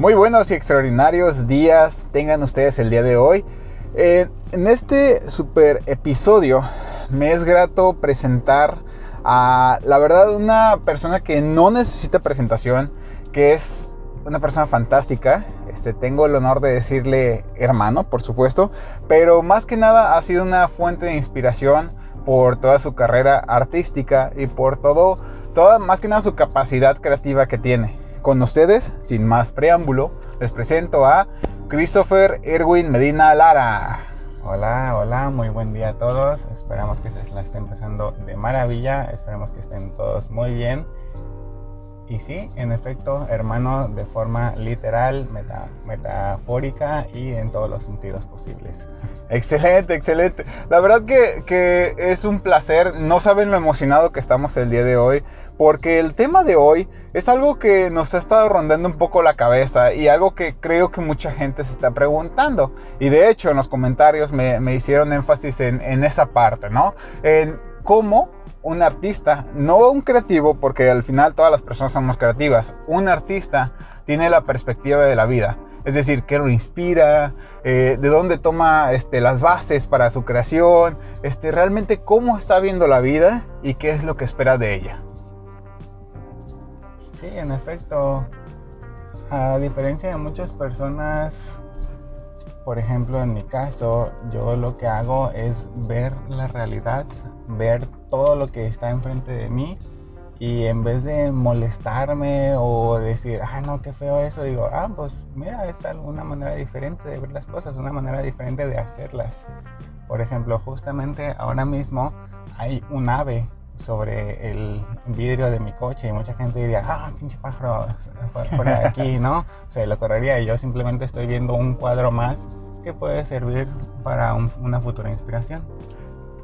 Muy buenos y extraordinarios días tengan ustedes el día de hoy. Eh, en este super episodio me es grato presentar a, la verdad, una persona que no necesita presentación, que es una persona fantástica. Este, tengo el honor de decirle hermano, por supuesto, pero más que nada ha sido una fuente de inspiración por toda su carrera artística y por todo, toda, más que nada su capacidad creativa que tiene. Con ustedes, sin más preámbulo, les presento a Christopher Erwin Medina Lara. Hola, hola, muy buen día a todos. Esperamos que se la estén empezando de maravilla. Esperemos que estén todos muy bien. Y sí, en efecto, hermano de forma literal, metafórica y en todos los sentidos posibles. Excelente, excelente. La verdad que, que, es un placer. No saben lo emocionado que estamos el día de hoy. Porque el tema de hoy es algo que nos ha estado rondando un poco la cabeza y algo que creo que mucha gente se está preguntando. Y de hecho en los comentarios me, hicieron énfasis en, en esa parte, ¿no? En cómo un artista, no un creativo, porque al final todas las personas somos creativas, un artista tiene la perspectiva de la vida. Es decir, qué lo inspira, eh, de dónde toma este, las bases para su creación, este, realmente cómo está viendo la vida y qué es lo que espera de ella. Sí, en efecto, a diferencia de muchas personas, por ejemplo, en mi caso, yo lo que hago es ver la realidad, ver todo lo que está enfrente de mí y en vez de molestarme o decir, ah, no, qué feo eso, digo, ah, pues mira, es alguna manera diferente de ver las cosas, una manera diferente de hacerlas. Por ejemplo, justamente ahora mismo hay un ave sobre el vidrio de mi coche y mucha gente diría, ah, pinche pájaro, fuera de aquí, ¿no? O sea, lo correría y yo simplemente estoy viendo un cuadro más que puede servir para una futura inspiración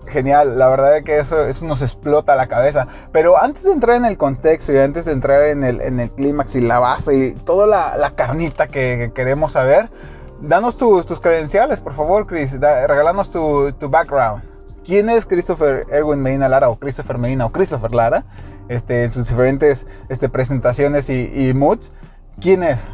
genial. La verdad es que eso, eso nos explota la cabeza. Pero antes de entrar en el contexto y antes de entrar en el, en el clímax y la base y toda la, la carnita que, queremos saber, danos tus, tus credenciales, por favor, Chris. Da, regálanos tu, tu, background. ¿Quién es Christopher Erwin Medina Lara o Christopher Medina o Christopher Lara? Este, en sus diferentes este, presentaciones y, y moods. ¿Quién es?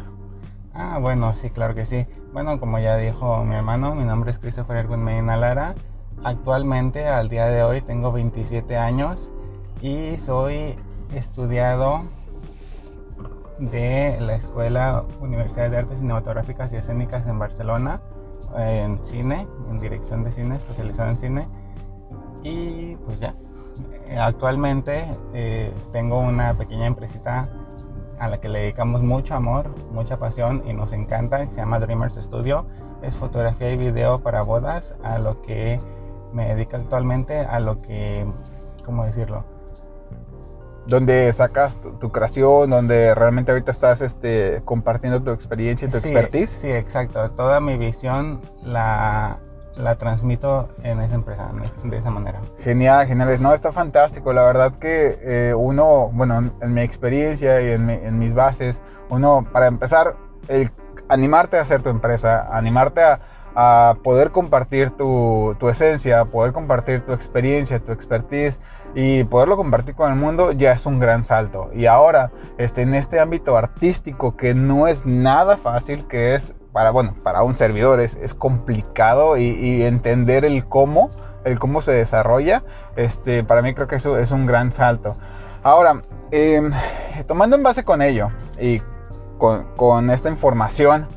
Ah, bueno, sí, claro que sí. Bueno, como ya dijo mi hermano, mi nombre es Christopher Erwin Medina Lara. Actualmente, al día de hoy, tengo 27 años y soy estudiado de la Escuela Universidad de Artes Cinematográficas y Escénicas en Barcelona, en cine, en dirección de cine, especializado en cine. Y pues ya, actualmente eh, tengo una pequeña empresita a la que le dedicamos mucho amor, mucha pasión y nos encanta, se llama Dreamers Studio. Es fotografía y video para bodas, a lo que me dedico actualmente a lo que, ¿cómo decirlo? Donde sacas tu, creación, donde realmente ahorita estás este, compartiendo tu experiencia y tu expertise. Sí, exacto. Toda mi visión la, la transmito en esa empresa, de esa manera. Genial, genial. No, está fantástico. La verdad que eh, uno, bueno, en mi experiencia y en, mis bases, uno, para empezar, el animarte a hacer tu empresa, animarte a, a poder compartir tu, tu, esencia, poder compartir tu experiencia, tu expertise y poderlo compartir con el mundo ya es un gran salto. Y ahora, este, en este ámbito artístico que no es nada fácil, que es para, bueno, para un servidor es, complicado y, entender el cómo, el cómo se desarrolla, este, para mí creo que eso es un gran salto. Ahora, em, tomando en base con ello y con, con esta información,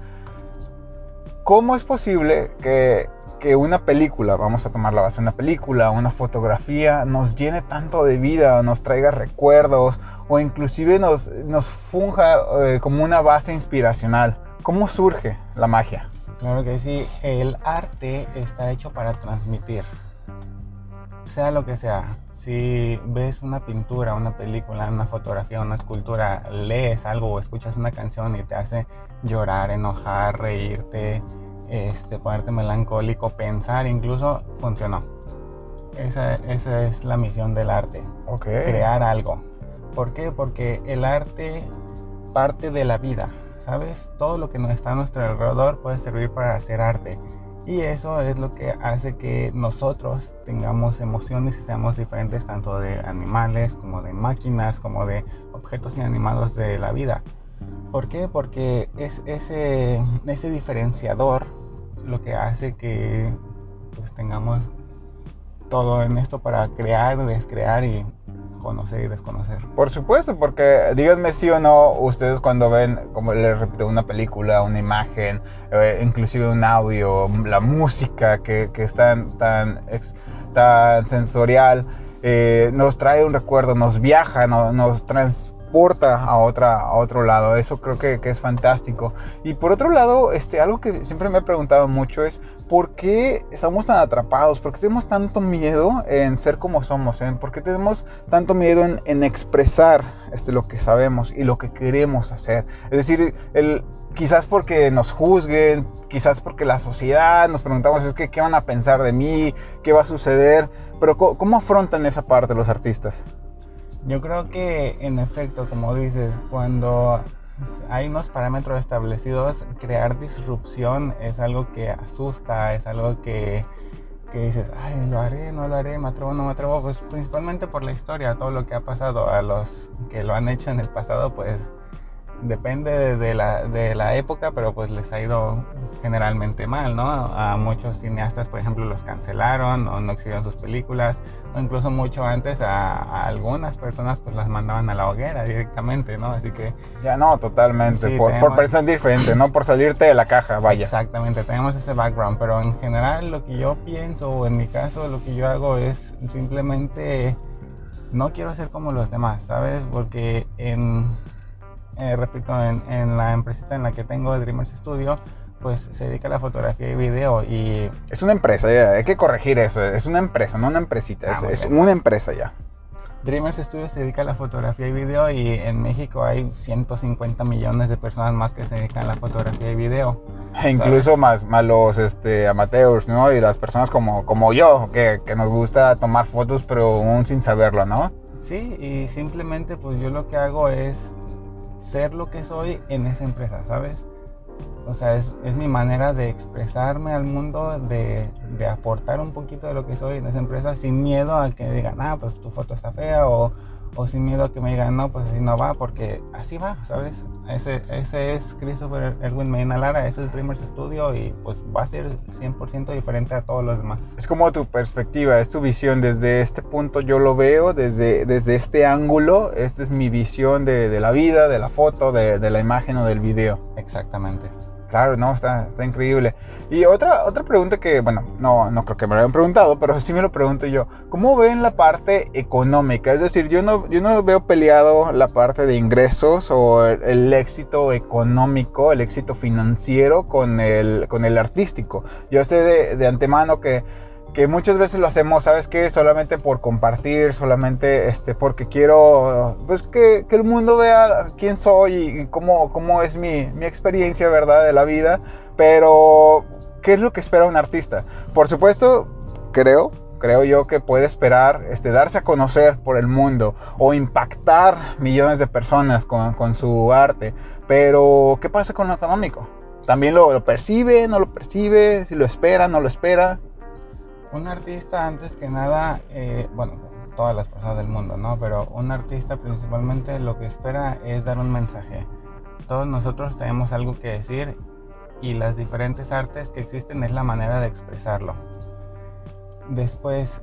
¿cómo es posible que, que, una película, vamos a tomar la base, una película, una fotografía, nos llene tanto de vida, nos traiga recuerdos o inclusive nos, nos funja eh, como una base inspiracional? ¿Cómo surge la magia? Claro que sí, el arte está hecho para transmitir, sea lo que sea. Si ves una pintura, una película, una fotografía, una escultura, lees algo o escuchas una canción y te hace llorar, enojar, reírte, este, ponerte melancólico, pensar, incluso funcionó. Esa, esa es la misión del arte. Crear algo. ¿Por qué? Porque el arte parte de la vida. ¿Sabes? Todo lo que está a nuestro alrededor puede servir para hacer arte. Y eso es lo que hace que nosotros tengamos emociones y seamos diferentes tanto de animales como de máquinas, como de objetos inanimados de la vida. ¿Por qué? Porque es ese, ese diferenciador lo que hace que pues, tengamos todo en esto para crear, descrear y conocer y desconocer. Por supuesto, porque díganme sí o no, ustedes cuando ven, como les repito, una película, una imagen, eh, inclusive un audio, la música que, que es tan, tan, tan sensorial, eh, nos trae un recuerdo, nos viaja, nos trans a, otra, a otro lado. Eso creo que, es fantástico. Y por otro lado, este, algo que siempre me he preguntado mucho es, ¿por qué estamos tan atrapados? ¿Por qué tenemos tanto miedo en ser como somos? ¿eh? ¿Por qué tenemos tanto miedo en, expresar este, lo que sabemos y lo que queremos hacer? Es decir, el, quizás porque nos juzguen, quizás porque la sociedad nos preguntamos, es que, ¿qué van a pensar de mí? ¿Qué va a suceder? Pero ¿cómo afrontan esa parte los artistas? Yo creo que en efecto, como dices, cuando hay unos parámetros establecidos, crear disrupción es algo que asusta, es algo que, que dices, ay, lo haré, no lo haré, me atrevo, no me atrevo, pues principalmente por la historia, todo lo que ha pasado a los que lo han hecho en el pasado, pues depende de la, de la, época, pero pues les ha ido generalmente mal, ¿no? A muchos cineastas, por ejemplo, los cancelaron o no exhibieron sus películas, o incluso mucho antes a, algunas personas pues las mandaban a la hoguera directamente, ¿no? Así que... Ya no, totalmente, por, por pensar diferente, ¿no? Por salirte de la caja, vaya. Exactamente, tenemos ese background, pero en general lo que yo pienso, o en mi caso lo que yo hago es simplemente... No quiero ser como los demás, ¿sabes? Porque en eh, repito, en, la empresita en la que tengo, Dreamers Studio, pues se dedica a la fotografía y video y... Es una empresa, ya, hay que corregir eso, es una empresa, no una empresita, ah, es, una empresa ya. Dreamers Studio se dedica a la fotografía y video y en México hay 150 millones de personas más que se dedican a la fotografía y video. E incluso más, más los este, amateurs, ¿no? Y las personas como, como yo, que, que nos gusta tomar fotos pero aún sin saberlo, ¿no? Sí, y simplemente pues yo lo que hago es ser lo que soy en esa empresa, ¿sabes? O sea, es, es mi manera de expresarme al mundo, de, de, aportar un poquito de lo que soy en esa empresa sin miedo a que digan, ah, pues tu foto está fea o o sin miedo a que me digan, no, pues así no va, porque así va, ¿sabes? Ese, ese es Christopher Erwin Medina Lara, ese es Dreamers Studio y pues va a ser 100% diferente a todos los demás. Es como tu perspectiva, es tu visión, desde este punto yo lo veo, desde, desde este ángulo, esta es mi visión de, de la vida, de la foto, de, de la imagen o del video. Exactamente. Claro, no, está, está increíble. Y otra, otra pregunta que, bueno, no, no creo que me lo hayan preguntado, pero sí me lo pregunto yo. ¿Cómo ven la parte económica? Es decir, yo no, yo no veo peleado la parte de ingresos o el, éxito económico, el éxito financiero con el, con el artístico. Yo sé de, de antemano que que muchas veces lo hacemos, ¿sabes qué? Solamente por compartir, solamente este, porque quiero, pues que, que el mundo vea quién soy y cómo, cómo es mi, mi, experiencia, ¿verdad? De la vida. Pero, ¿qué es lo que espera un artista? Por supuesto, creo, creo yo que puede esperar este, darse a conocer por el mundo o impactar millones de personas con, con su arte. Pero, ¿qué pasa con lo económico? ¿También lo, lo percibe, no lo percibe? ¿Si lo espera, no lo espera? Un artista antes que nada, eh, bueno, todas las personas del mundo, ¿no? Pero un artista principalmente lo que espera es dar un mensaje. Todos nosotros tenemos algo que decir y las diferentes artes que existen es la manera de expresarlo. Después,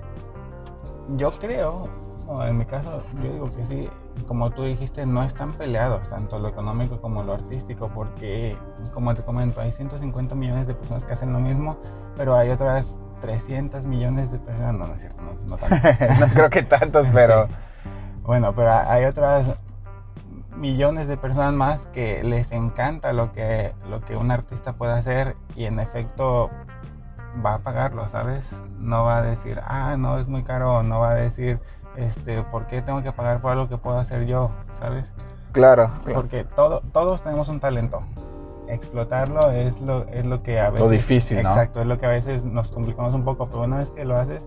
yo creo, en mi caso, yo digo que sí, como tú dijiste, no están peleados, tanto lo económico como lo artístico, porque, como te comento, hay 150 millones de personas que hacen lo mismo, pero hay otras 300 millones de personas, no, no es cierto, no, no, creo que tantos, pero... Bueno, pero hay otras millones de personas más que les encanta lo que, lo que un artista puede hacer y en efecto va a pagarlo, ¿sabes? No va a decir, ah, no, es muy caro, no va a decir, este, ¿por qué tengo que pagar por algo que puedo hacer yo, ¿sabes? Claro, Porque todo, todos tenemos un talento explotarlo es lo, es lo que a veces... Lo difícil, Exacto, es lo que a veces nos complicamos un poco, pero una vez que lo haces,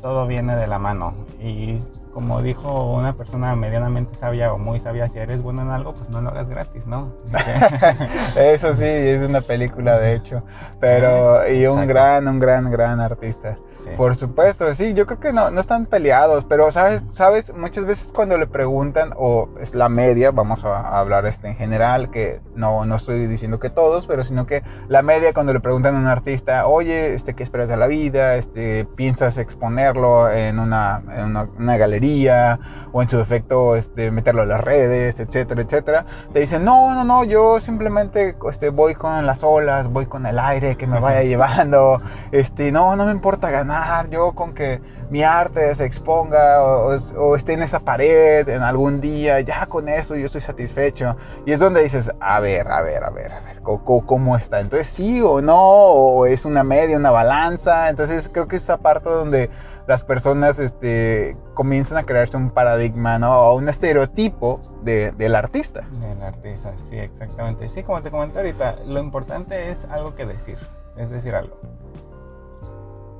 todo viene de la mano. Y como dijo una persona medianamente sabia o muy sabia, si eres bueno en algo, pues no lo hagas gratis, ¿no? Eso sí, es una película de hecho, pero y un gran, un gran, gran artista. Por supuesto, sí, yo creo que no, no están peleados, pero sabes, sabes, muchas veces cuando le preguntan, o es la media, vamos a, hablar este en general, que no, no estoy diciendo que todos, pero sino que la media cuando le preguntan a un artista, oye, este, ¿qué esperas de la vida? Este, ¿Piensas exponerlo en una, en una, galería? O en su defecto, este, meterlo en las redes, etcétera, etcétera. Te dicen, no, no, no, yo simplemente este, voy con las olas, voy con el aire que me vaya llevando, este, no, no me importa ganar yo con que mi arte se exponga o, esté en esa pared en algún día, ya con eso yo estoy satisfecho. Y es donde dices, a ver, a ver, a ver, a ver, ¿cómo, está? Entonces sí o no, o es una media, una balanza. Entonces creo que es esa parte donde las personas este, comienzan a crearse un paradigma, ¿no? O un estereotipo de, del artista. Del artista, sí, exactamente. Sí, como te comenté ahorita, lo importante es algo que decir, es decir algo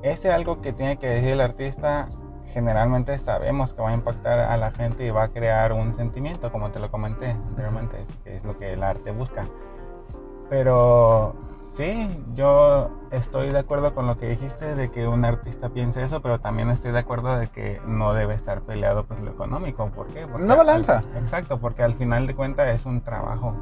ese algo que tiene que decir el artista generalmente sabemos que va a impactar a la gente y va a crear un sentimiento, como te lo comenté anteriormente, que es lo que el arte busca. Pero sí, yo estoy de acuerdo con lo que dijiste de que un artista piense eso, pero también estoy de acuerdo de que no debe estar peleado por lo económico. ¿Por qué? Porque no balanza. exacto, porque al final de cuentas es un trabajo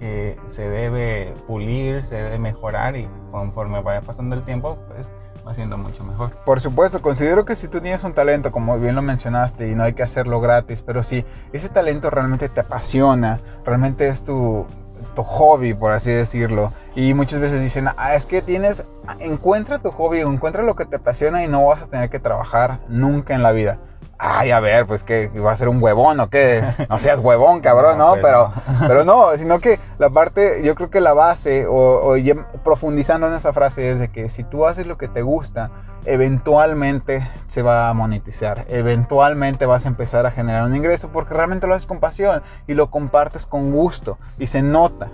que se debe pulir, se debe mejorar y conforme vaya pasando el tiempo, pues haciendo mucho mejor. Por supuesto, considero que si tú tienes un talento, como bien lo mencionaste, y no hay que hacerlo gratis, pero si ese talento realmente te apasiona, realmente es tu, tu hobby, por así decirlo. Y muchas veces dicen, ah, es que tienes, encuentra tu hobby, encuentra lo que te apasiona y no vas a tener que trabajar nunca en la vida ay, a ver, pues que va a ser un huevón o qué, no seas huevón, cabrón, ¿no? Pero, pero no, sino que la parte, yo creo que la base, o, profundizando en esa frase, es de que si tú haces lo que te gusta, eventualmente se va a monetizar, eventualmente vas a empezar a generar un ingreso porque realmente lo haces con pasión y lo compartes con gusto y se nota.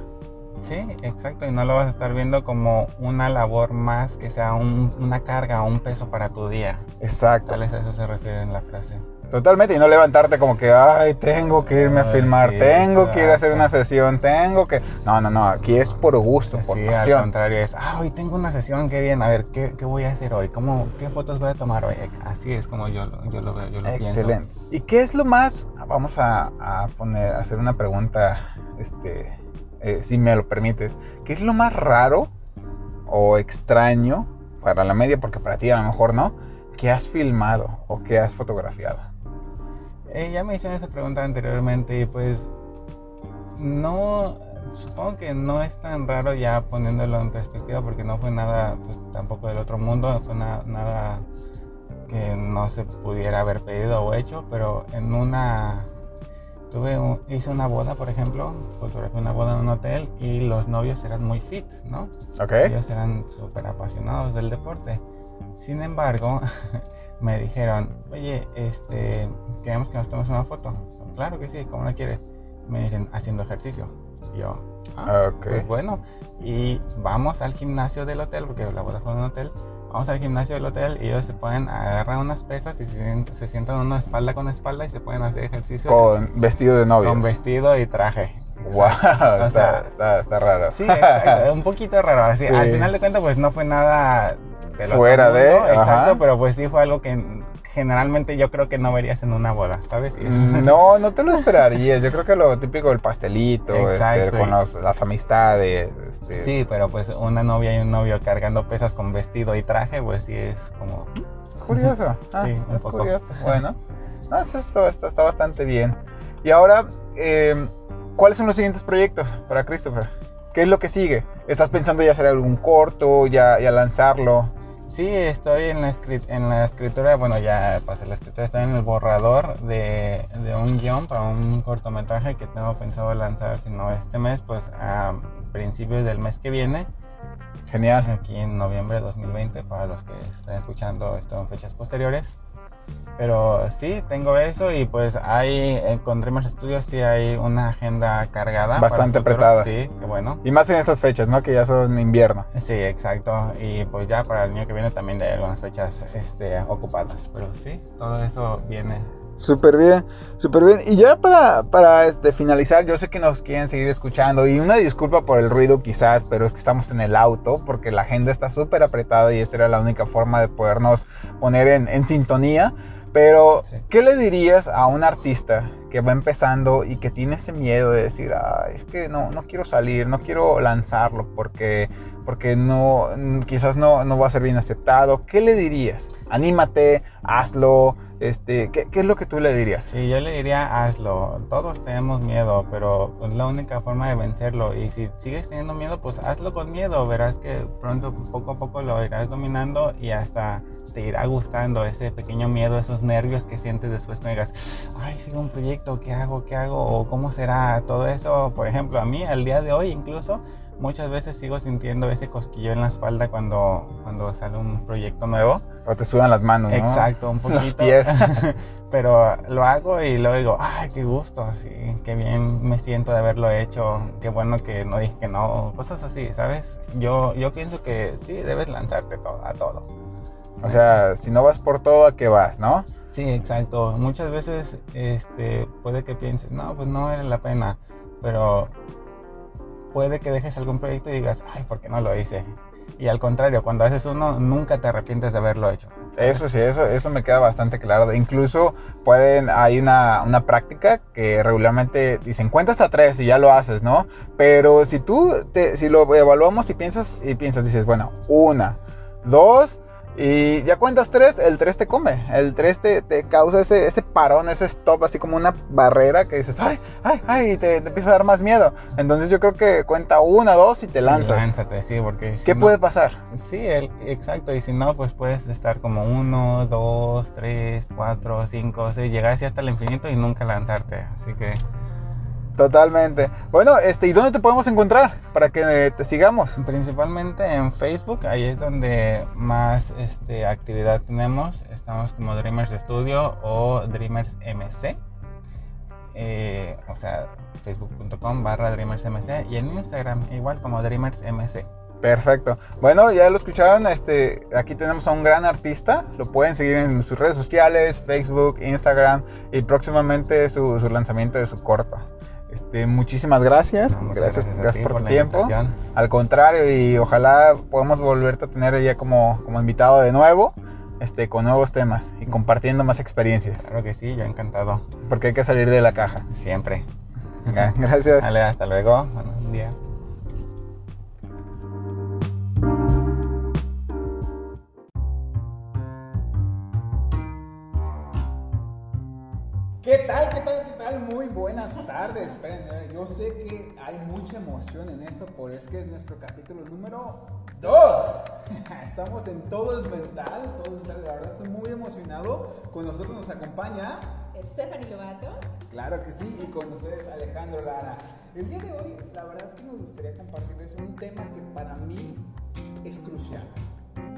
Sí, exacto, y no lo vas a estar viendo como una labor más que sea una carga o un peso para tu día. Exacto. Tal vez a eso se refiere en la frase. Totalmente, y no levantarte como que, ay, tengo que irme a filmar, tengo que ir a hacer una sesión, tengo que... No, no, no, aquí es por gusto, por sí, al contrario, es, ah, hoy tengo una sesión, qué bien, a ver, ¿qué, qué voy a hacer hoy? ¿Cómo, ¿Qué fotos voy a tomar hoy? Así es como yo, yo lo veo, yo lo Excelente. ¿Y qué es lo más, vamos a, a poner, a hacer una pregunta, este eh, si me lo permites, ¿qué es lo más raro o extraño para la media, porque para ti a lo mejor no, que has filmado o que has fotografiado? Eh, ya me hicieron esa pregunta anteriormente y pues no, supongo que no es tan raro ya poniéndolo en perspectiva porque no fue nada pues, tampoco del otro mundo, no fue nada que no se pudiera haber pedido o hecho, pero en una Tuve hice una boda, por ejemplo, fotografié una boda en un hotel y los novios eran muy fit, ¿no? Ok. Ellos eran súper apasionados del deporte. Sin embargo, me dijeron, oye, este, queremos que nos tomemos una foto. Claro que sí, ¿cómo la quieres? Me dicen, haciendo ejercicio. Y yo, ah, pues bueno. Y vamos al gimnasio del hotel, porque la boda fue en un hotel vamos al gimnasio del hotel y ellos se pueden agarrar unas pesas y se, sientan una espalda con espalda y se pueden hacer ejercicio. Con vestido de novio. Con vestido y traje. Wow, está, está, raro. Sí, exacto, un poquito raro. Así, Al final de cuentas, pues no fue nada de fuera de. Exacto, pero pues sí fue algo que generalmente yo creo que no verías en una boda, ¿sabes? Mm, no, no te lo esperarías. Yo creo que lo típico del pastelito, este, con las amistades. Este. Sí, pero pues una novia y un novio cargando pesas con vestido y traje, pues sí es como... Curioso. Ah, sí, es curioso. Bueno, no, esto está, bastante bien. Y ahora, em, ¿cuáles son los siguientes proyectos para Christopher? ¿Qué es lo que sigue? ¿Estás pensando ya hacer algún corto, ya, ya lanzarlo? Sí, estoy en la, escritura, bueno, ya pasé la escritura, estoy en el borrador de, de, un guion para un cortometraje que tengo pensado lanzar, si no este mes, pues a principios del mes que viene. Genial. Aquí en noviembre de 2020, para los que estén escuchando esto en fechas posteriores. Pero sí, tengo eso y pues hay, eh, con Dreamers Studios sí hay una agenda cargada. Bastante apretada. Sí, qué bueno. Y más en estas fechas, ¿no? Que ya son invierno. Sí, exacto. Y pues ya para el año que viene también hay algunas fechas este, ocupadas. Pero sí, todo eso viene Súper bien, súper bien. Y ya para, para este, finalizar, yo sé que nos quieren seguir escuchando y una disculpa por el ruido quizás, pero es que estamos en el auto porque la agenda está súper apretada y esta era la única forma de podernos poner en, en sintonía. Pero, ¿qué le dirías a un artista que va empezando y que tiene ese miedo de decir, es que no, no quiero salir, no quiero lanzarlo porque, porque no, quizás no, no va a ser bien aceptado? ¿Qué le dirías? Anímate, hazlo, este, ¿qué, ¿qué, es lo que tú le dirías? Sí, yo le diría hazlo. Todos tenemos miedo, pero es la única forma de vencerlo. Y si sigues teniendo miedo, pues hazlo con miedo. Verás que pronto, poco a poco lo irás dominando y hasta te irá gustando ese pequeño miedo, esos nervios que sientes después que digas, ay, sigo un proyecto, ¿qué hago? ¿Qué hago? ¿O cómo será? Todo eso, por ejemplo, a mí, al día de hoy incluso, muchas veces sigo sintiendo ese cosquillo en la espalda cuando, cuando sale un proyecto nuevo. O te sudan las manos, ¿no? Exacto, un poquito. Los pies. Pero lo hago y luego digo, ay, qué gusto, sí, qué bien me siento de haberlo hecho, qué bueno que no dije que no, cosas así, ¿sabes? Yo, yo pienso que sí, debes lanzarte todo, a todo. O sea, si no vas por todo, ¿a qué vas, no? Sí, exacto. Muchas veces este, puede que pienses, no, pues no vale la pena, pero puede que dejes algún proyecto y digas, ay, ¿por qué no lo hice? Y al contrario, cuando haces uno, nunca te arrepientes de haberlo hecho. Eso sí, eso, eso me queda bastante claro. Incluso pueden, hay una, una práctica que regularmente dicen, cuenta hasta tres y ya lo haces, ¿no? Pero si tú, te, si lo evaluamos y piensas, y piensas, dices, bueno, una, dos, y ya cuentas tres, el tres te come. El tres te, te causa ese, ese, parón, ese stop, así como una barrera que dices, ay, ay, ay, y te, te, empieza a dar más miedo. Entonces yo creo que cuenta una, dos y te lanzas. Lánzate, sí, porque... Si ¿Qué no, puede pasar? Sí, el, exacto. Y si no, pues puedes estar como uno, dos, tres, cuatro, cinco, seis, llegar así hasta el infinito y nunca lanzarte. Así que... Totalmente. Bueno, este, ¿y dónde te podemos encontrar para que te sigamos? Principalmente en Facebook, ahí es donde más este, actividad tenemos. Estamos como Dreamers Studio o Dreamers MC. Eh, o sea, facebook.com barra DreamersMC y en Instagram igual como DreamersMC. Perfecto. Bueno, ya lo escucharon. Este, aquí tenemos a un gran artista. Lo pueden seguir en sus redes sociales, Facebook, Instagram y próximamente su, su lanzamiento de su corto. Este, muchísimas gracias. No, gracias, gracias, gracias por, por tu tiempo. invitación. Al contrario, y ojalá podamos volverte a tener ya como, como invitado de nuevo, este, con nuevos temas y compartiendo más experiencias. Claro que sí, yo encantado. Porque hay que salir de la caja. Siempre. Ya, gracias. Dale, hasta luego. Buen día. ¿Qué tal? ¿Qué tal? ¿Qué tal? Muy buenas tardes. Esperen, yo sé que hay mucha emoción en esto, por es que es nuestro capítulo número 2. Estamos en Todo es Mental, Todo es Mental. La verdad estoy muy emocionado. Con nosotros nos acompaña Stephanie Lobato. Claro que sí, y con ustedes Alejandro Lara. El día de hoy, la verdad es que nos gustaría compartirles un tema que para mí es crucial.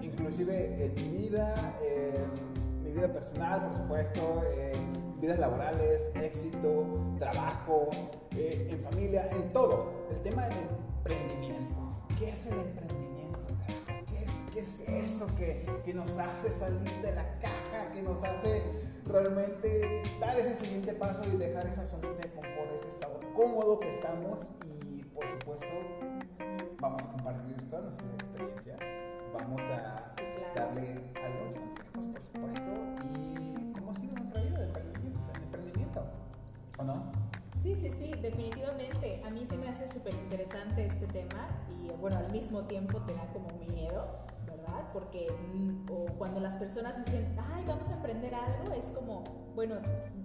Inclusive en mi vida, en mi vida personal, por supuesto, en vidas laborales, éxito, trabajo, eh, en familia, en todo. El tema del emprendimiento. ¿Qué es el emprendimiento? carajo? ¿Qué es, qué es eso que, que nos hace salir de la caja, que nos hace realmente dar ese siguiente paso y dejar esa zonita de confort, ese estado cómodo que estamos y por supuesto vamos a compartir todas nuestras experiencias, vamos a Sí, claro. darle Sí, sí, definitivamente. A mí se me hace súper interesante este tema y bueno, al mismo tiempo te da como miedo, ¿verdad? Porque mm, o cuando las personas dicen, ay, vamos a aprender algo, es como, bueno,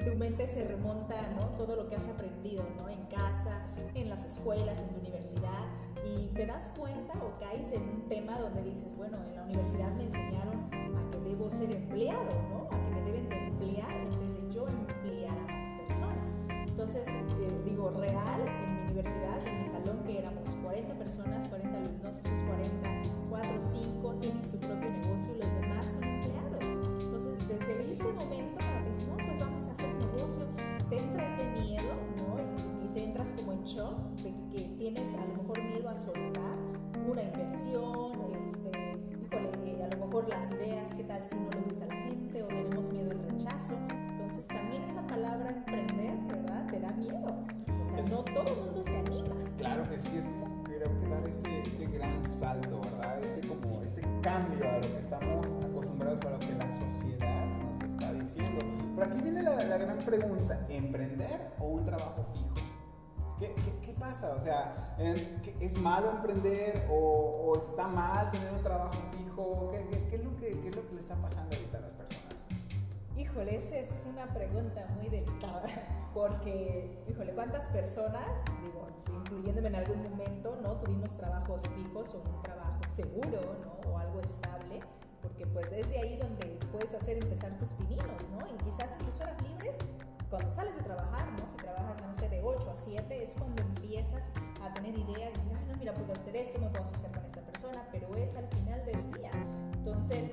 tu mente se remonta, ¿no? Todo lo que has aprendido, ¿no? En casa, en las escuelas, en tu universidad y te das cuenta o caes en un tema donde dices, bueno, en la universidad me enseñaron a que debo ser empleado, ¿no? A que me deben de emplear en vez de yo Entonces, eh, digo, real, en mi universidad, en mi salón, que éramos 40 personas, 40 alumnos, esos 40, 4 o 5 tienen su propio negocio y los demás son empleados. Entonces, desde ese momento, dices, no, pues vamos a hacer negocio, te entra ese miedo, ¿no? Y, y te entras como en shock de que tienes a lo mejor miedo a soltar una inversión, pasa? O sea, ¿es malo emprender o, o, está mal tener un trabajo fijo? ¿Qué, qué, es lo que, ¿Qué es lo que le está pasando ahorita a las personas? Híjole, esa es una pregunta muy delicada, porque, híjole, ¿cuántas personas, digo, incluyéndome en algún momento, ¿no? Tuvimos trabajos fijos o un trabajo seguro, ¿no? O algo estable, porque pues es de ahí donde puedes hacer empezar tus pininos, ¿no? Y quizás tus horas libres, cuando sales de trabajar, ¿no? Si trabajas, no sé, de 8 a 7, es cuando empiezas a tener ideas, decir, ay, no, mira, puedo hacer esto, me puedo asociar con esta persona, pero es al final del día. Entonces,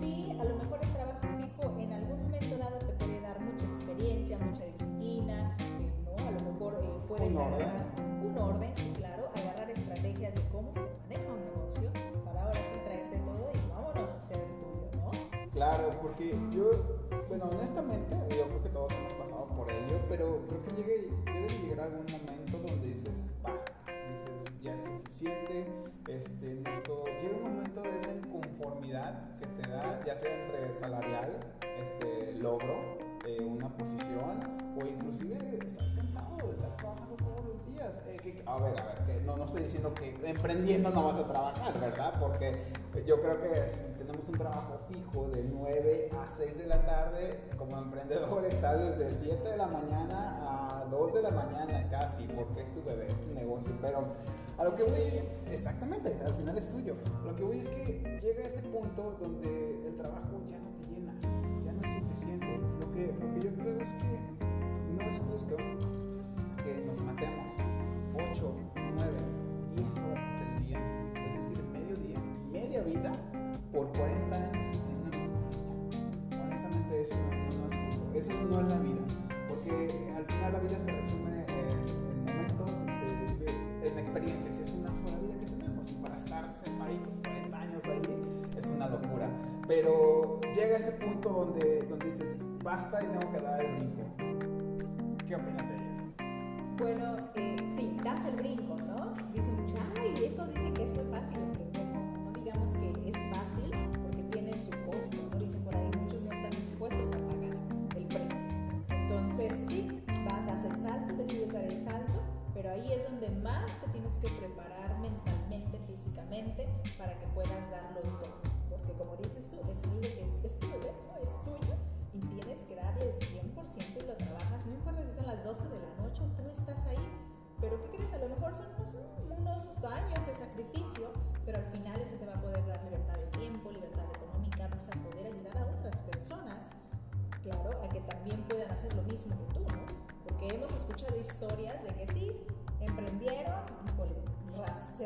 sí, a lo mejor el trabajo fijo en algún momento dado te puede dar mucha experiencia, mucha disciplina, eh, ¿no? A lo mejor eh, puedes un agarrar un orden, sí, claro, agarrar estrategias de cómo se maneja un negocio para ahora sí traerte todo y vámonos a hacer el tuyo, ¿no? Claro, porque yo, bueno, honestamente, yo creo que todos hemos pasado por ello, pero creo que llegue, debe llegar algún momento donde dices, basta, dices, ya es suficiente, este, llega un momento de esa inconformidad que te da, ya sea entre salarial, este, logro, eh, una posición, o inclusive estás cansado de estar trabajando todos los días. Eh, a ver, a ver, que no, no estoy diciendo que emprendiendo no vas a trabajar, ¿verdad? Porque yo creo que si tenemos un trabajo fijo de 9 a 6 de la tarde, como emprendedor estás desde 7 de la mañana a 2 de la mañana casi, porque es tu bebé, es tu negocio, pero a lo que voy, exactamente, al final es tuyo. Lo que voy es que llega ese punto donde el trabajo ya no te llena, ya no es suficiente. Lo que, lo que yo creo es que que nos matemos 8, 9, 10 horas del día, es decir, medio día, media vida, por 40 años en una misma silla. Honestamente, eso no, es justo. Eso no es la vida, porque al final la vida se resume en experiencias, es una sola vida que tenemos y para estar separados 40 años ahí es una locura. Pero llega ese punto donde, donde dices, basta y tengo que dar el brinco.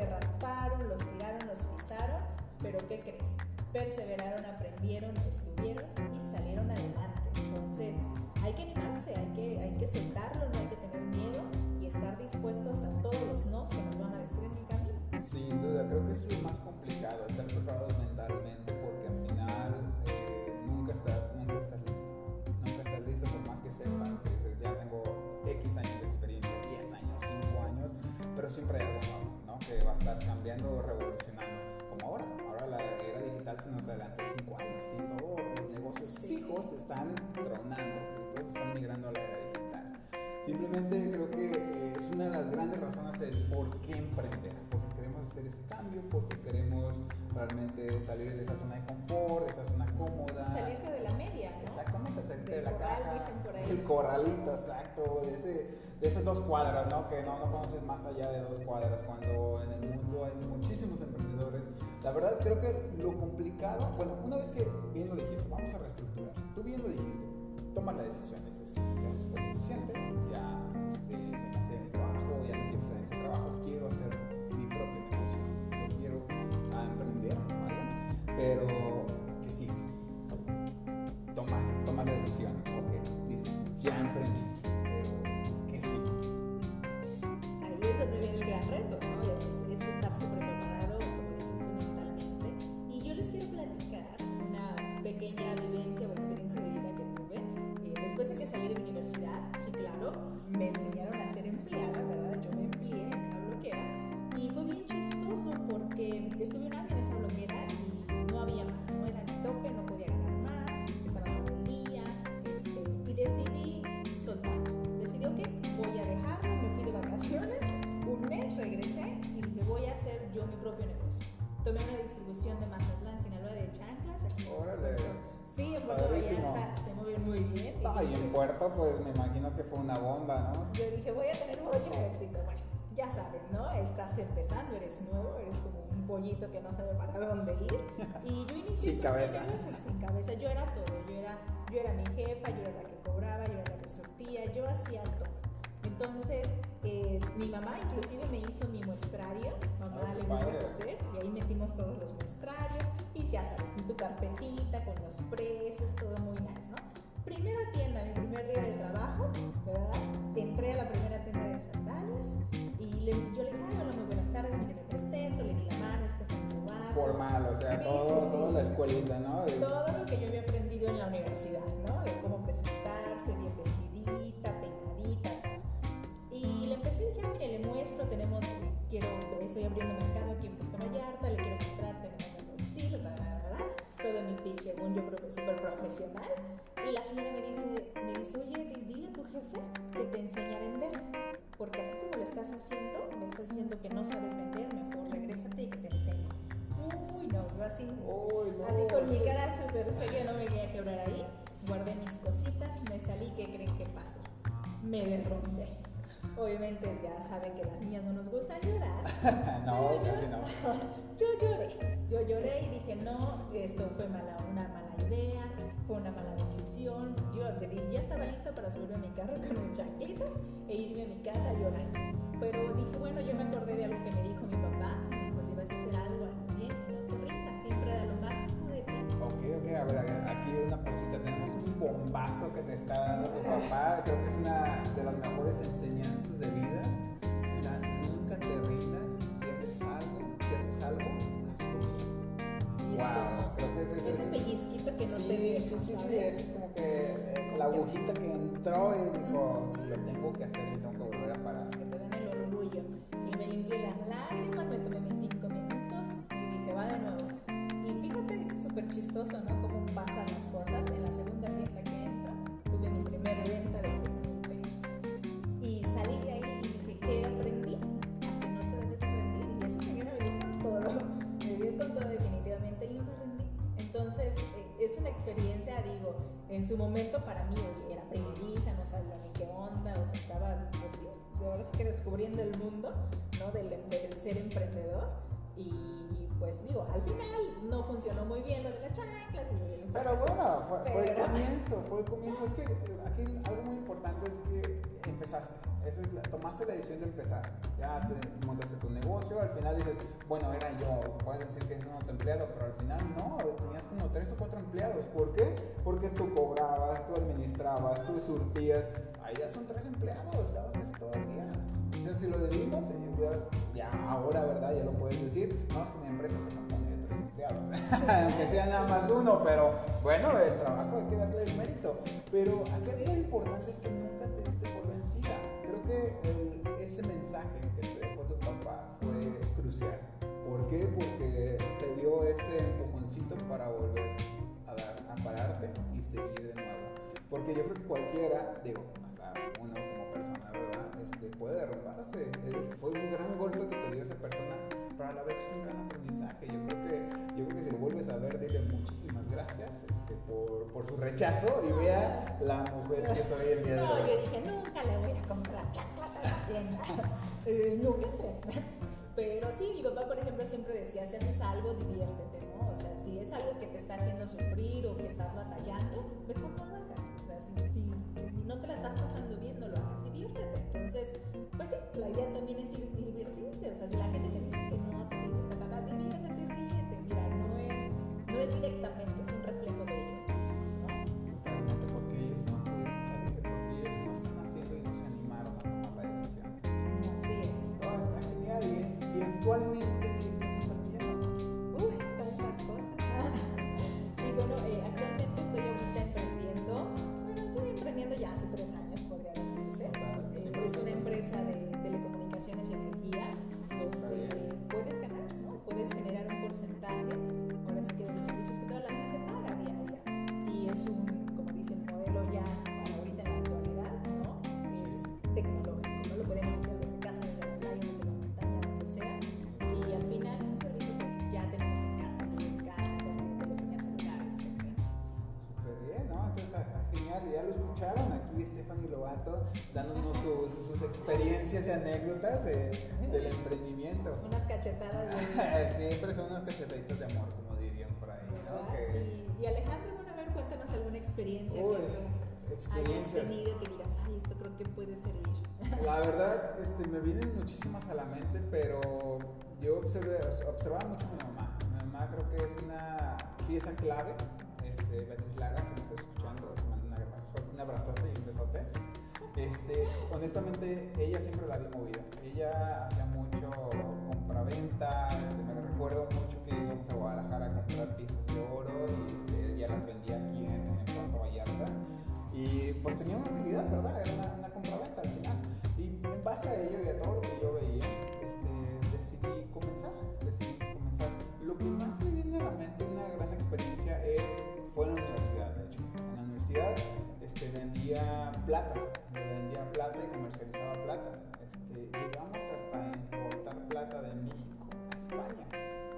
Rasparon, los tiraron, los pisaron, pero ¿qué crees? Perseveraron, aprendieron, estuvieron y salieron adelante. Entonces, hay que animarse, hay que, hay que soltarlo, no hay que tener miedo y estar dispuestos a todos los nos que nos van a decir en el camino. Sin duda, creo que es lo más complicado, estar preparados mentalmente, adelantó 5 años y todos los negocios fijos están tronando y todos están migrando a la era digital. Simplemente creo que eh, es una de las grandes razones del por qué emprender, porque queremos hacer ese cambio, porque queremos realmente salir de esa zona de confort, de esa zona cómoda. Salirte de la media. Exactamente, salirte de la corral, Dicen por ahí. El corralito, exacto, de, ese, de esas dos cuadras, ¿no? Que no, no conoces más allá de dos cuadras, cuando en el mundo hay muchísimos emprendedores. La verdad creo que lo complicado, bueno, una vez que bien lo dijiste, vamos a reestructurar, tú bien lo dijiste, toma la decisión, es, ya fue suficiente, ya este, me cansé mi trabajo, ya no quiero estar en ese trabajo, quiero hacer mi propio negocio, yo quiero emprender, ¿vale? Pero y en Puerto, pues me imagino que fue una bomba, ¿no? Yo dije, voy a tener mucho éxito. Bueno, ya saben, ¿no? Estás empezando, eres nuevo, eres como un pollito que no sabe para dónde ir. Y yo inicié Sin con cabeza. sin cabeza. Yo era todo. Yo era, yo era mi jefa, yo era la que cobraba, yo era la que surtía, yo hacía todo. Entonces, eh, mi mamá inclusive me hizo mi muestrario. Mamá qué le gusta coser y ahí metimos todos los muestrarios. Y ya sabes, tu carpetita con los precios, todo muy nice, ¿no? Primera tienda, mi primer día de trabajo, ¿verdad? Entré a la primera tienda de sandalias y le, yo le dije, "Ay, hola, muy buenas tardes, mire, me presento, le di la mano, este fue. Formal, o sea, Sí, todo, sí, sí. toda la escuelita, ¿no? De- Todo lo que yo había aprendido en la universidad, ¿no? De cómo presentarse, bien vestidita, peinadita. Y le empecé y dije, "Ah, mire, le muestro, tenemos, quiero, estoy abriendo mercado aquí en Puerto Vallarta, le quiero mostrar, tenemos estos estilos, bla, bla, bla, bla. Todo mi pitch, según yo, súper profesional. Y la señora me dice, me dice, oye, di- dile a tu jefe que te enseñe a vender. Porque así como lo estás haciendo, me estás diciendo que no sabes vender, mejor regrésate y que te enseñe. Uy, no, yo así, Uy, no, así con mi cara súper seria, no me quería quebrar ahí. Guardé mis cositas, me salí, ¿qué creen que pasó? Me derrumbé. Obviamente ya saben que las niñas no nos gustan llorar. no, casi no. Yo lloré, yo lloré y dije, no, esto fue una mala idea, fue una mala decisión. Yo ya estaba lista para subirme a mi carro con mis chanclitas e irme a mi casa a llorar. Pero dije, bueno, yo me acordé de algo que me dijo mi papá. Me dijo, si vas a hacer algo, bien, no te rindas, siempre da lo máximo de ti. Ok, ok, a ver, aquí una pausita, tenemos un bombazo que te está dando tu papá, creo que es una de las mejores enseñanzas de vida, Wow, creo que ese es ese pellizquito que no sí, te deja, sí, sí, sí, es como que eh, la agujita que entró y dijo, lo tengo que hacer y tengo que volver a parar. que te dan el orgullo. Y me limpié las lágrimas, me tomé mis cinco minutos y dije, va de nuevo. Y fíjate, súper chistoso, ¿no? Cómo pasan las cosas. En la segunda tienda Entonces, eh, es una experiencia, digo, en su momento para mí oye, era primeriza, no sabía ni qué onda, o sea, estaba, pues, ahora sí que descubriendo el mundo, ¿no? Del, del ser emprendedor. Y pues digo, al final no funcionó muy bien lo de las chanclas y Pero bueno, fue, fue el Pero- comienzo, fue el comienzo. Es que eh, aquí algo muy importante es que empezaste. Eso es la- tomaste la decisión de empezar. Ya te montaste tu negocio, al final dices, bueno, era yo. Puedes decir que es un autoempleado, pero al final no, tenías como tres o cuatro empleados. ¿Por qué? Porque tú cobrabas, tú administrabas, tú surtías. Ahí ya son tres empleados, estabas casi todo el día. O sea, si lo dividimos, eh, ya ahora, ¿verdad? Ya lo puedes decir. No, es que mi empresa se compone de tres empleados. Aunque sea nada más uno, pero bueno, el trabajo hay que darle el mérito. Pero acá lo importante es que nunca te diste por que el- ese mensaje que te dejó tu papá fue crucial. ¿Por qué? Porque te dio ese empujoncito para volver a, dar, a pararte y seguir de nuevo. Porque yo creo que cualquiera, digo, hasta uno como persona, ¿verdad? Este, puede derrumbarse. Eh, Fue un gran golpe que te dio esa persona, pero a la vez es un gran aprendizaje. Yo creo que, yo creo que si lo vuelves a ver, dile muchísimas gracias este, por, por su rechazo y vea la mujer que soy el día de No, hoy. yo dije, nunca le voy a comprar tienda. Eh, nunca. Pero sí, mi papá, por ejemplo, siempre decía, si haces algo, diviértete, ¿no? O sea, si es algo que te está haciendo sufrir o que estás batallando, mejor no lo hagas. O sea, si, no te la estás pasando bien, no lo hagas, diviértete. Entonces, pues sí, la idea también es ir- divertirse. O sea, si la gente te dice que no, te dice, diviértete, ríete. Mira, no es, no es directamente, Dándonos sus, sus experiencias y anécdotas de- del emprendimiento. Unas cachetadas de... Siempre son unas cachetaditas de amor, como dirían por ahí, ¿no? Que- Y, y Alejandro, bueno, a ver, cuéntanos alguna experiencia Uy, que hayas tenido que digas, ay, esto creo que puede servir. La verdad, este, me vienen muchísimas a la mente, pero yo observé, observaba mucho a mi mamá. Mi mamá creo que es una pieza clave. Este, Beatriz Lara, si me estás escuchando, un abrazote y un besote. Este, honestamente, ella siempre la vi movida. Ella hacía mucho compra-venta. Este, me recuerdo mucho que íbamos a Guadalajara a comprar piezas de oro y este, ella las vendía aquí en, Puerto Vallarta. Y pues tenía una utilidad, ¿verdad? Era una, una compra-venta al final. Y en base a ello y a todo lo que yo veía, este, decidí comenzar. Decidí comenzar. Lo que más me viene a la mente, una gran experiencia, es, fue en la universidad, de hecho. En la universidad este, vendía plata. Plata y comercializaba plata. Este, llegamos hasta importar plata de México a España.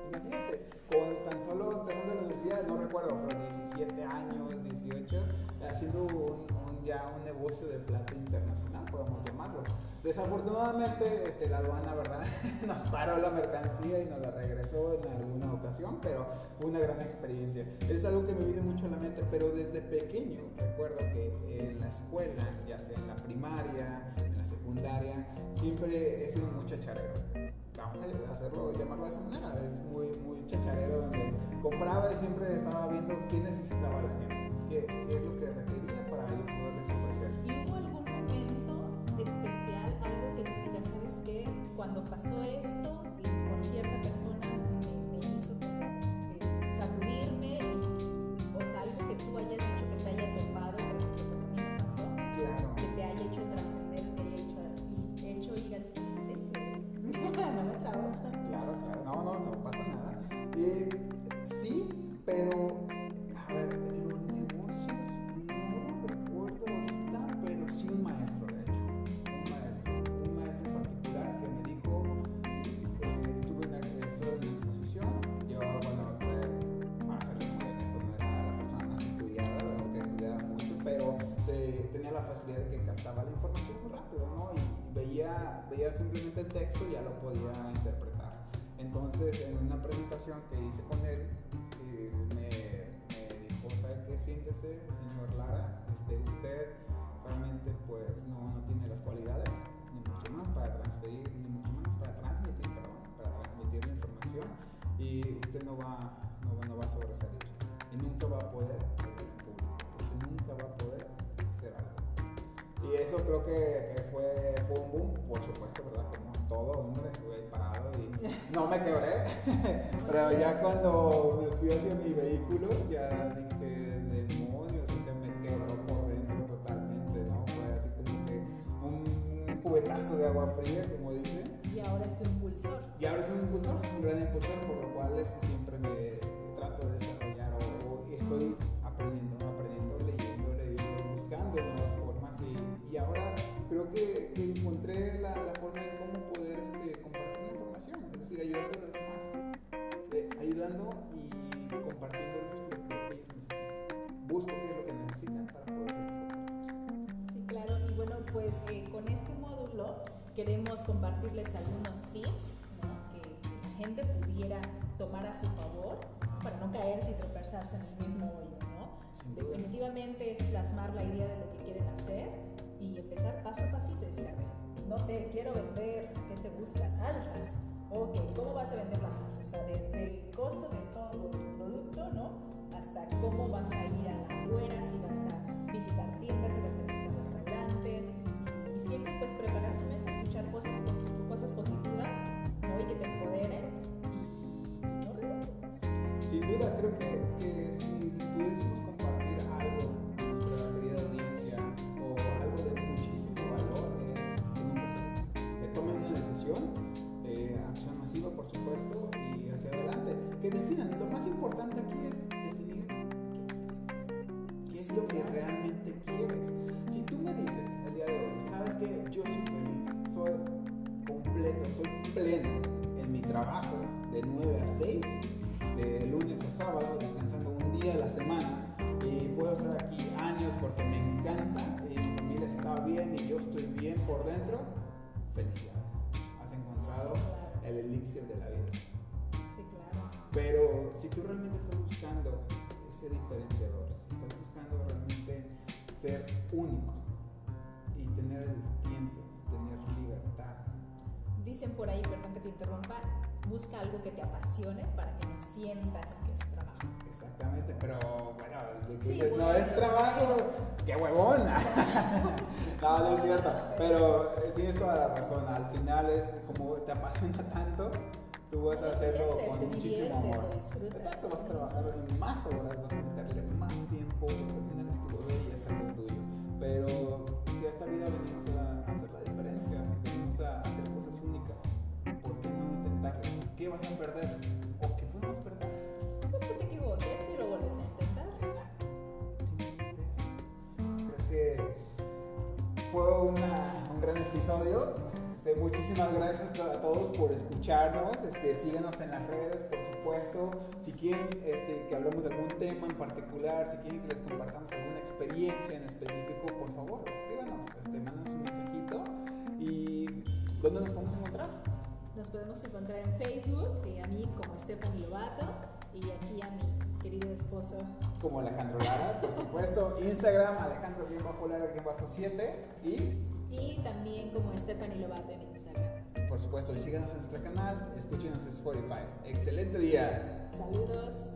Imagínate, con tan solo empezando la universidad, no recuerdo, pero 17 años, 18, haciendo un, un- ya un negocio de plata internacional, podemos llamarlo. Desafortunadamente, este, la aduana, ¿verdad? nos paró la mercancía y nos la regresó en alguna ocasión, pero fue una gran experiencia. Es algo que me viene mucho a la mente, pero desde pequeño recuerdo que en la escuela, ya sea en la primaria, en la secundaria, siempre he sido muy chacharero vamos a hacerlo, llamarlo de esa manera, es muy, muy chacharero donde compraba y siempre estaba viendo qué necesitaba la gente, qué, qué es lo que requería para yo ¿Y hubo algún momento especial, algo que tú digas, sabes qué? Cuando pasó esto, Pero ya cuando me fui hacia mi vehículo, ya dije, demonios, o sea, me quebró por dentro totalmente, ¿no? Fue así como que un cubetazo de agua fría, como dicen. Y ahora es tu impulsor. Y ahora soy un impulsor, un gran impulsor, por lo cual este, siempre me trato de desarrollar o, o estoy aprendiendo, compartiendo lo que ellos necesitan. Busco qué es lo que necesitan para poder. Sí, claro. Y bueno, pues eh, con este módulo queremos compartirles algunos tips ¿no? que, que la gente pudiera tomar a su favor para no caerse y tropezarse en el mismo hoyo, ¿no? Definitivamente es plasmar la idea de lo que quieren hacer y empezar paso a pasito y decir, a ver, no sé, quiero vender, ¿qué te gusta? Salsas. Ok, ¿cómo vas a vender las salsas? O sea, desde el costo de todo tu producto, ¿no? Hasta cómo vas a ir a la afuera, si vas a visitar tiendas, si vas a visitar restaurantes. Y, siempre pues preparar tu mente, escuchar cosas, posi- cosas positivas, ¿no? Y que te empoderen y, no. Sin duda, creo que diferenciador, si estás buscando realmente ser único y tener el tiempo, tener libertad, Dicen por ahí, perdón que te interrumpa, busca algo que te apasione para que no sientas que es trabajo. exactamente, pero bueno, Sí, dices, no bueno. es trabajo, qué huevona. no, no es cierto, pero eh, tienes toda la razón, al final es como te apasiona tanto. Tú vas a Lo hacerlo con muchísimo amor. Exacto, vas a trabajar más horas, vas a meterle más tiempo, porque al final es tu bebé y es algo tuyo. Pero si a esta vida venimos a hacer la diferencia, venimos a hacer cosas únicas, ¿por qué no intentarlo? ¿Qué vas a perder? ¿O qué podemos perder? Pues que te equivoques y lo vuelves a intentar. Exacto. Simplemente eso. Creo que fue una- un gran episodio. Este, muchísimas gracias a todos por escucharnos. Este, síganos en las redes, por supuesto. Si quieren este, que hablemos de algún tema en particular, si quieren que les compartamos alguna experiencia en específico, por favor, escríbanos, este, mándanos un mensajito. ¿Y dónde nos podemos encontrar? Nos podemos encontrar en Facebook, a mí como Stephanie Lobato, y aquí a mi querido esposo. Como Alejandro Lara, por supuesto. Instagram, Alejandro-Lara-7 y Y también como Stephanie Lobato en Instagram. Por supuesto, síganos en nuestro canal, escúchenos en Spotify. Excelente día. Saludos.